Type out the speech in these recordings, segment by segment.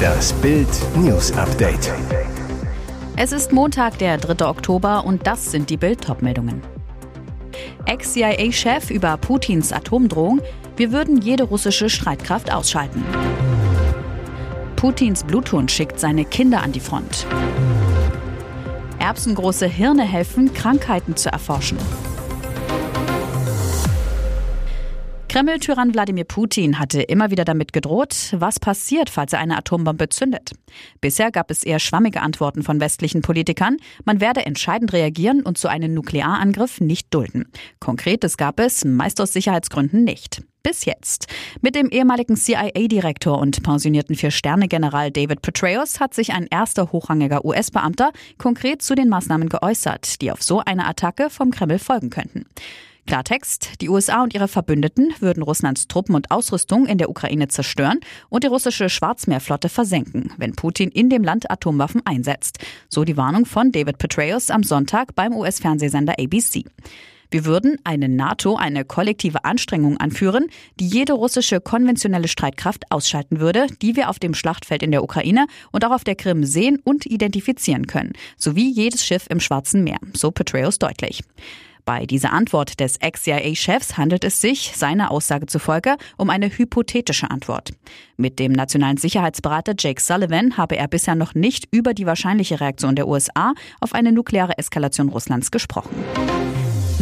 Das Bild News Update. Es ist Montag, der 3. Oktober und das sind die Bild meldungen Ex-CIA-Chef über Putins Atomdrohung, wir würden jede russische Streitkraft ausschalten. Putins Bluthund schickt seine Kinder an die Front. Erbsengroße Hirne helfen, Krankheiten zu erforschen. Kreml-Tyrann Wladimir Putin hatte immer wieder damit gedroht, was passiert, falls er eine Atombombe zündet. Bisher gab es eher schwammige Antworten von westlichen Politikern. Man werde entscheidend reagieren und so einen Nuklearangriff nicht dulden. Konkretes gab es, meist aus Sicherheitsgründen nicht. Bis jetzt. Mit dem ehemaligen CIA-Direktor und pensionierten Vier-Sterne-General David Petraeus hat sich ein erster hochrangiger US-Beamter konkret zu den Maßnahmen geäußert, die auf so eine Attacke vom Kreml folgen könnten. Klartext, die USA und ihre Verbündeten würden Russlands Truppen und Ausrüstung in der Ukraine zerstören und die russische Schwarzmeerflotte versenken, wenn Putin in dem Land Atomwaffen einsetzt. So die Warnung von David Petraeus am Sonntag beim US-Fernsehsender ABC. Wir würden eine NATO, eine kollektive Anstrengung anführen, die jede russische konventionelle Streitkraft ausschalten würde, die wir auf dem Schlachtfeld in der Ukraine und auch auf der Krim sehen und identifizieren können, sowie jedes Schiff im Schwarzen Meer, so Petraeus deutlich. Bei dieser Antwort des Ex-CIA-Chefs handelt es sich, seiner Aussage zufolge, um eine hypothetische Antwort. Mit dem nationalen Sicherheitsberater Jake Sullivan habe er bisher noch nicht über die wahrscheinliche Reaktion der USA auf eine nukleare Eskalation Russlands gesprochen.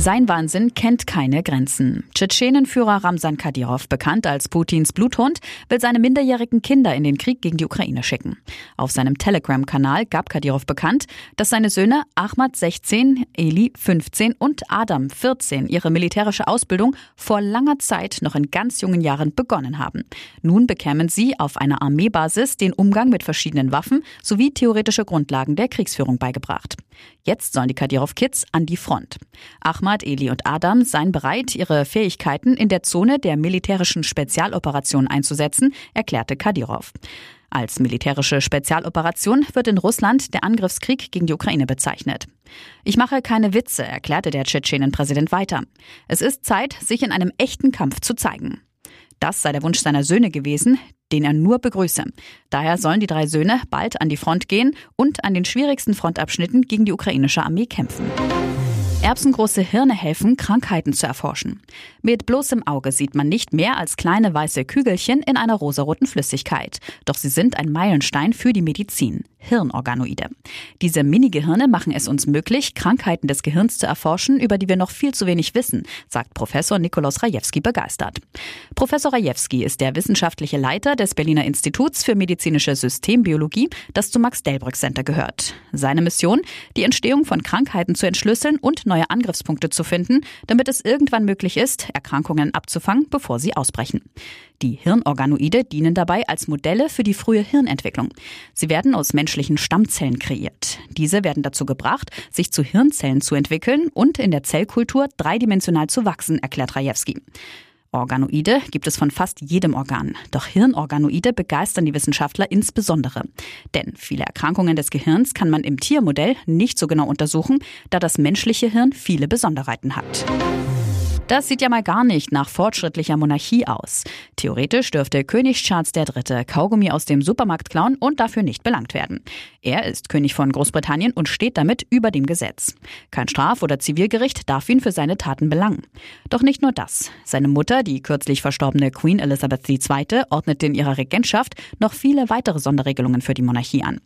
Sein Wahnsinn kennt keine Grenzen. Tschetschenenführer Ramsan Kadyrov, bekannt als Putins Bluthund, will seine minderjährigen Kinder in den Krieg gegen die Ukraine schicken. Auf seinem Telegram-Kanal gab Kadyrov bekannt, dass seine Söhne Ahmad 16, Eli 15 und Adam 14 ihre militärische Ausbildung vor langer Zeit noch in ganz jungen Jahren begonnen haben. Nun bekämen sie auf einer Armeebasis den Umgang mit verschiedenen Waffen sowie theoretische Grundlagen der Kriegsführung beigebracht. Jetzt sollen die Kadyrov-Kids an die Front. Ahmad, Eli und Adam seien bereit, ihre Fähigkeiten in der Zone der militärischen Spezialoperation einzusetzen, erklärte Kadyrov. Als militärische Spezialoperation wird in Russland der Angriffskrieg gegen die Ukraine bezeichnet. Ich mache keine Witze, erklärte der Tschetschenen-Präsident weiter. Es ist Zeit, sich in einem echten Kampf zu zeigen. Das sei der Wunsch seiner Söhne gewesen, den er nur begrüße. Daher sollen die drei Söhne bald an die Front gehen und an den schwierigsten Frontabschnitten gegen die ukrainische Armee kämpfen. Erbsengroße Hirne helfen, Krankheiten zu erforschen. Mit bloßem Auge sieht man nicht mehr als kleine weiße Kügelchen in einer rosaroten Flüssigkeit. Doch sie sind ein Meilenstein für die Medizin. Hirnorganoide. Diese Mini-Gehirne machen es uns möglich, Krankheiten des Gehirns zu erforschen, über die wir noch viel zu wenig wissen, sagt Professor Nikolaus Rajewski begeistert. Professor Rajewski ist der wissenschaftliche Leiter des Berliner Instituts für medizinische Systembiologie, das zum Max-Delbrück Center gehört. Seine Mission, die Entstehung von Krankheiten zu entschlüsseln und neue Angriffspunkte zu finden, damit es irgendwann möglich ist, Erkrankungen abzufangen, bevor sie ausbrechen. Die Hirnorganoide dienen dabei als Modelle für die frühe Hirnentwicklung. Sie werden aus menschlichen Stammzellen kreiert. Diese werden dazu gebracht, sich zu Hirnzellen zu entwickeln und in der Zellkultur dreidimensional zu wachsen, erklärt Rajewski. Organoide gibt es von fast jedem Organ. Doch Hirnorganoide begeistern die Wissenschaftler insbesondere. Denn viele Erkrankungen des Gehirns kann man im Tiermodell nicht so genau untersuchen, da das menschliche Hirn viele Besonderheiten hat. Das sieht ja mal gar nicht nach fortschrittlicher Monarchie aus. Theoretisch dürfte König Charles III. Kaugummi aus dem Supermarkt klauen und dafür nicht belangt werden. Er ist König von Großbritannien und steht damit über dem Gesetz. Kein Straf- oder Zivilgericht darf ihn für seine Taten belangen. Doch nicht nur das. Seine Mutter, die kürzlich verstorbene Queen Elizabeth II., ordnete in ihrer Regentschaft noch viele weitere Sonderregelungen für die Monarchie an.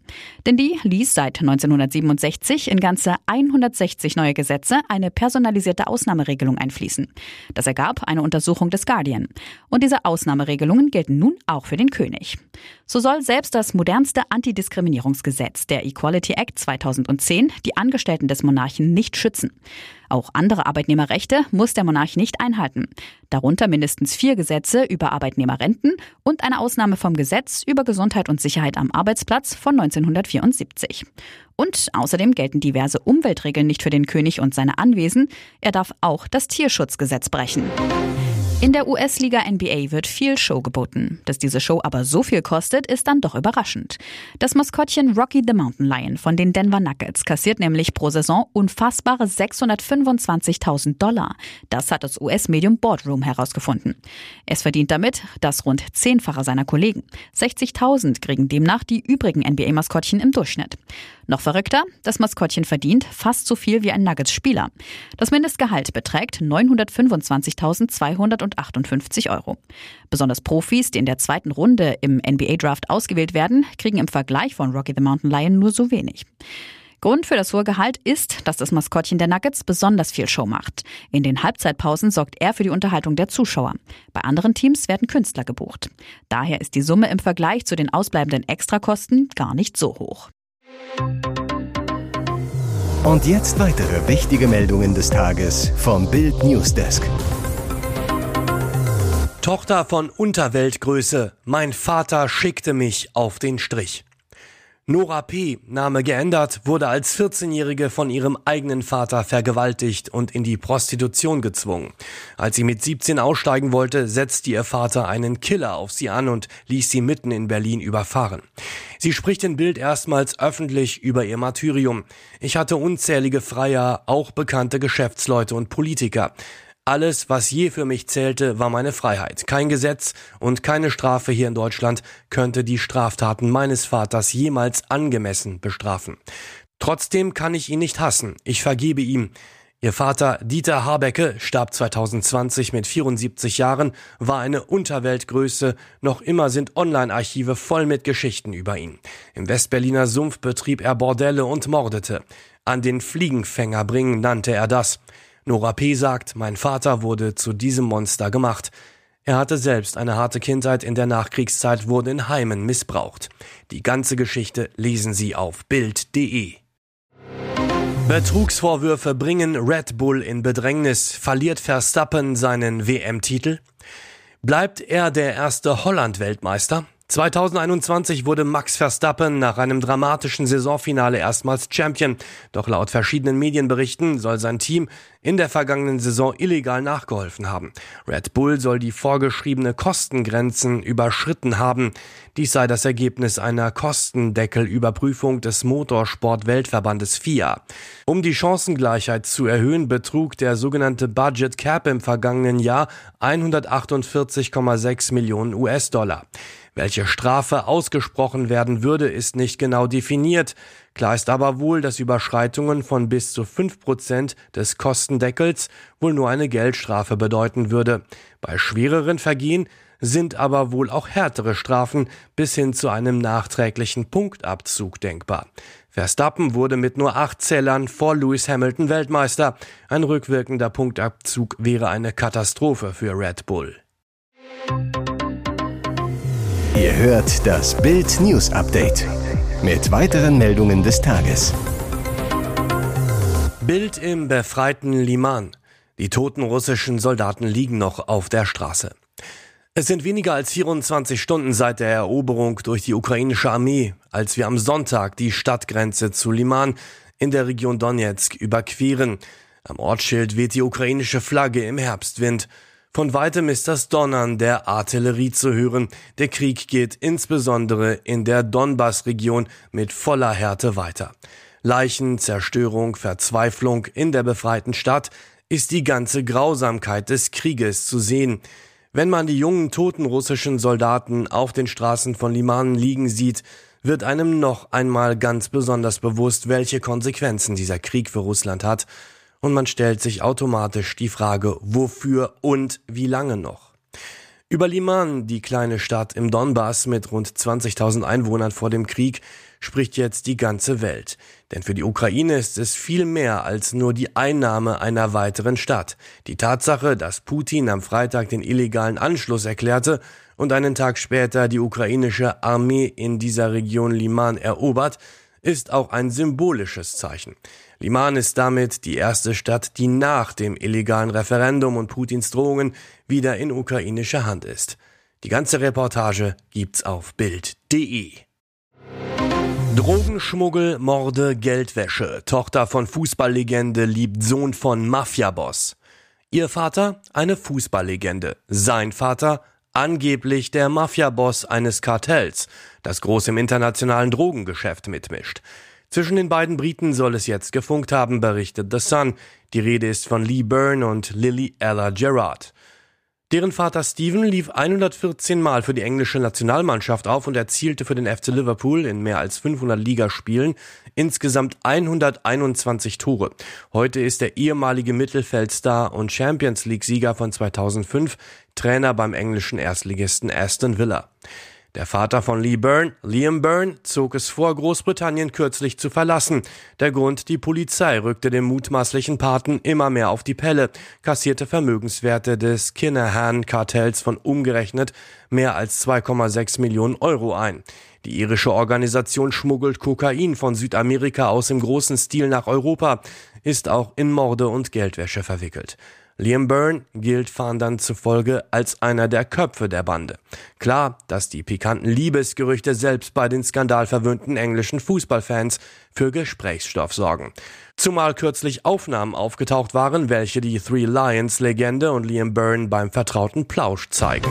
Denn die ließ seit 1967 in ganze 160 neue Gesetze eine personalisierte Ausnahmeregelung einfließen. Das ergab eine Untersuchung des Guardian. Und diese Ausnahmeregelungen gelten nun auch für den König. So soll selbst das modernste Antidiskriminierungsgesetz, der Equality Act 2010, die Angestellten des Monarchen nicht schützen. Auch andere Arbeitnehmerrechte muss der Monarch nicht einhalten. Darunter mindestens vier Gesetze über Arbeitnehmerrenten und eine Ausnahme vom Gesetz über Gesundheit und Sicherheit am Arbeitsplatz von 1974. Und außerdem gelten diverse Umweltregeln nicht für den König und seine Anwesen. Er darf auch das Tierschutzgesetz brechen. In der US-Liga NBA wird viel Show geboten. Dass diese Show aber so viel kostet, ist dann doch überraschend. Das Maskottchen Rocky the Mountain Lion von den Denver Nuggets kassiert nämlich pro Saison unfassbare 625.000 Dollar. Das hat das US-Medium Boardroom herausgefunden. Es verdient damit das rund zehnfache seiner Kollegen. 60.000 kriegen demnach die übrigen NBA-Maskottchen im Durchschnitt. Noch verrückter, das Maskottchen verdient fast so viel wie ein Nuggets-Spieler. Das Mindestgehalt beträgt 925.200 58 Euro. Besonders Profis, die in der zweiten Runde im NBA-Draft ausgewählt werden, kriegen im Vergleich von Rocky the Mountain Lion nur so wenig. Grund für das hohe Gehalt ist, dass das Maskottchen der Nuggets besonders viel Show macht. In den Halbzeitpausen sorgt er für die Unterhaltung der Zuschauer. Bei anderen Teams werden Künstler gebucht. Daher ist die Summe im Vergleich zu den ausbleibenden Extrakosten gar nicht so hoch. Und jetzt weitere wichtige Meldungen des Tages vom Bild Newsdesk. Tochter von Unterweltgröße. Mein Vater schickte mich auf den Strich. Nora P., Name geändert, wurde als 14-Jährige von ihrem eigenen Vater vergewaltigt und in die Prostitution gezwungen. Als sie mit 17 aussteigen wollte, setzte ihr Vater einen Killer auf sie an und ließ sie mitten in Berlin überfahren. Sie spricht in Bild erstmals öffentlich über ihr Martyrium. Ich hatte unzählige Freier, auch bekannte Geschäftsleute und Politiker. Alles, was je für mich zählte, war meine Freiheit. Kein Gesetz und keine Strafe hier in Deutschland könnte die Straftaten meines Vaters jemals angemessen bestrafen. Trotzdem kann ich ihn nicht hassen. Ich vergebe ihm. Ihr Vater Dieter Habecke starb 2020 mit 74 Jahren, war eine Unterweltgröße. Noch immer sind Online-Archive voll mit Geschichten über ihn. Im Westberliner Sumpf betrieb er Bordelle und mordete. An den Fliegenfänger bringen nannte er das. Nora P. sagt, mein Vater wurde zu diesem Monster gemacht. Er hatte selbst eine harte Kindheit in der Nachkriegszeit, wurde in Heimen missbraucht. Die ganze Geschichte lesen Sie auf Bild.de. Betrugsvorwürfe bringen Red Bull in Bedrängnis. Verliert Verstappen seinen WM-Titel? Bleibt er der erste Holland-Weltmeister? 2021 wurde Max Verstappen nach einem dramatischen Saisonfinale erstmals Champion. Doch laut verschiedenen Medienberichten soll sein Team in der vergangenen Saison illegal nachgeholfen haben. Red Bull soll die vorgeschriebene Kostengrenzen überschritten haben. Dies sei das Ergebnis einer Kostendeckelüberprüfung des Motorsport-Weltverbandes FIA. Um die Chancengleichheit zu erhöhen, betrug der sogenannte Budget Cap im vergangenen Jahr 148,6 Millionen US-Dollar. Welche Strafe ausgesprochen werden würde, ist nicht genau definiert. Klar ist aber wohl, dass Überschreitungen von bis zu fünf Prozent des Kostendeckels wohl nur eine Geldstrafe bedeuten würde. Bei schwereren Vergehen sind aber wohl auch härtere Strafen bis hin zu einem nachträglichen Punktabzug denkbar. Verstappen wurde mit nur acht Zählern vor Lewis Hamilton Weltmeister. Ein rückwirkender Punktabzug wäre eine Katastrophe für Red Bull. Ihr hört das Bild News Update mit weiteren Meldungen des Tages. Bild im befreiten Liman. Die toten russischen Soldaten liegen noch auf der Straße. Es sind weniger als 24 Stunden seit der Eroberung durch die ukrainische Armee, als wir am Sonntag die Stadtgrenze zu Liman in der Region Donetsk überqueren. Am Ortsschild weht die ukrainische Flagge im Herbstwind. Von weitem ist das Donnern der Artillerie zu hören. Der Krieg geht insbesondere in der Donbass-Region mit voller Härte weiter. Leichen, Zerstörung, Verzweiflung in der befreiten Stadt ist die ganze Grausamkeit des Krieges zu sehen. Wenn man die jungen toten russischen Soldaten auf den Straßen von Liman liegen sieht, wird einem noch einmal ganz besonders bewusst, welche Konsequenzen dieser Krieg für Russland hat und man stellt sich automatisch die Frage, wofür und wie lange noch. Über Liman, die kleine Stadt im Donbass mit rund 20.000 Einwohnern vor dem Krieg, spricht jetzt die ganze Welt. Denn für die Ukraine ist es viel mehr als nur die Einnahme einer weiteren Stadt. Die Tatsache, dass Putin am Freitag den illegalen Anschluss erklärte und einen Tag später die ukrainische Armee in dieser Region Liman erobert, ist auch ein symbolisches Zeichen. Liman ist damit die erste Stadt, die nach dem illegalen Referendum und Putins Drohungen wieder in ukrainischer Hand ist. Die ganze Reportage gibt's auf Bild.de. Drogenschmuggel, Morde, Geldwäsche. Tochter von Fußballlegende liebt Sohn von Mafiaboss. Ihr Vater eine Fußballlegende, sein Vater angeblich der Mafiaboss eines Kartells, das groß im internationalen Drogengeschäft mitmischt. Zwischen den beiden Briten soll es jetzt gefunkt haben, berichtet The Sun. Die Rede ist von Lee Byrne und Lily Ella Gerard. Deren Vater Stephen lief 114 Mal für die englische Nationalmannschaft auf und erzielte für den FC Liverpool in mehr als 500 Ligaspielen insgesamt 121 Tore. Heute ist der ehemalige Mittelfeldstar und Champions League Sieger von 2005 Trainer beim englischen Erstligisten Aston Villa. Der Vater von Lee Byrne, Liam Byrne, zog es vor, Großbritannien kürzlich zu verlassen. Der Grund, die Polizei rückte dem mutmaßlichen Paten immer mehr auf die Pelle, kassierte Vermögenswerte des Kinahan-Kartells von umgerechnet mehr als 2,6 Millionen Euro ein. Die irische Organisation schmuggelt Kokain von Südamerika aus im großen Stil nach Europa, ist auch in Morde und Geldwäsche verwickelt. Liam Byrne gilt Fahndern zufolge als einer der Köpfe der Bande. Klar, dass die pikanten Liebesgerüchte selbst bei den skandalverwöhnten englischen Fußballfans für Gesprächsstoff sorgen. Zumal kürzlich Aufnahmen aufgetaucht waren, welche die Three Lions Legende und Liam Byrne beim vertrauten Plausch zeigen.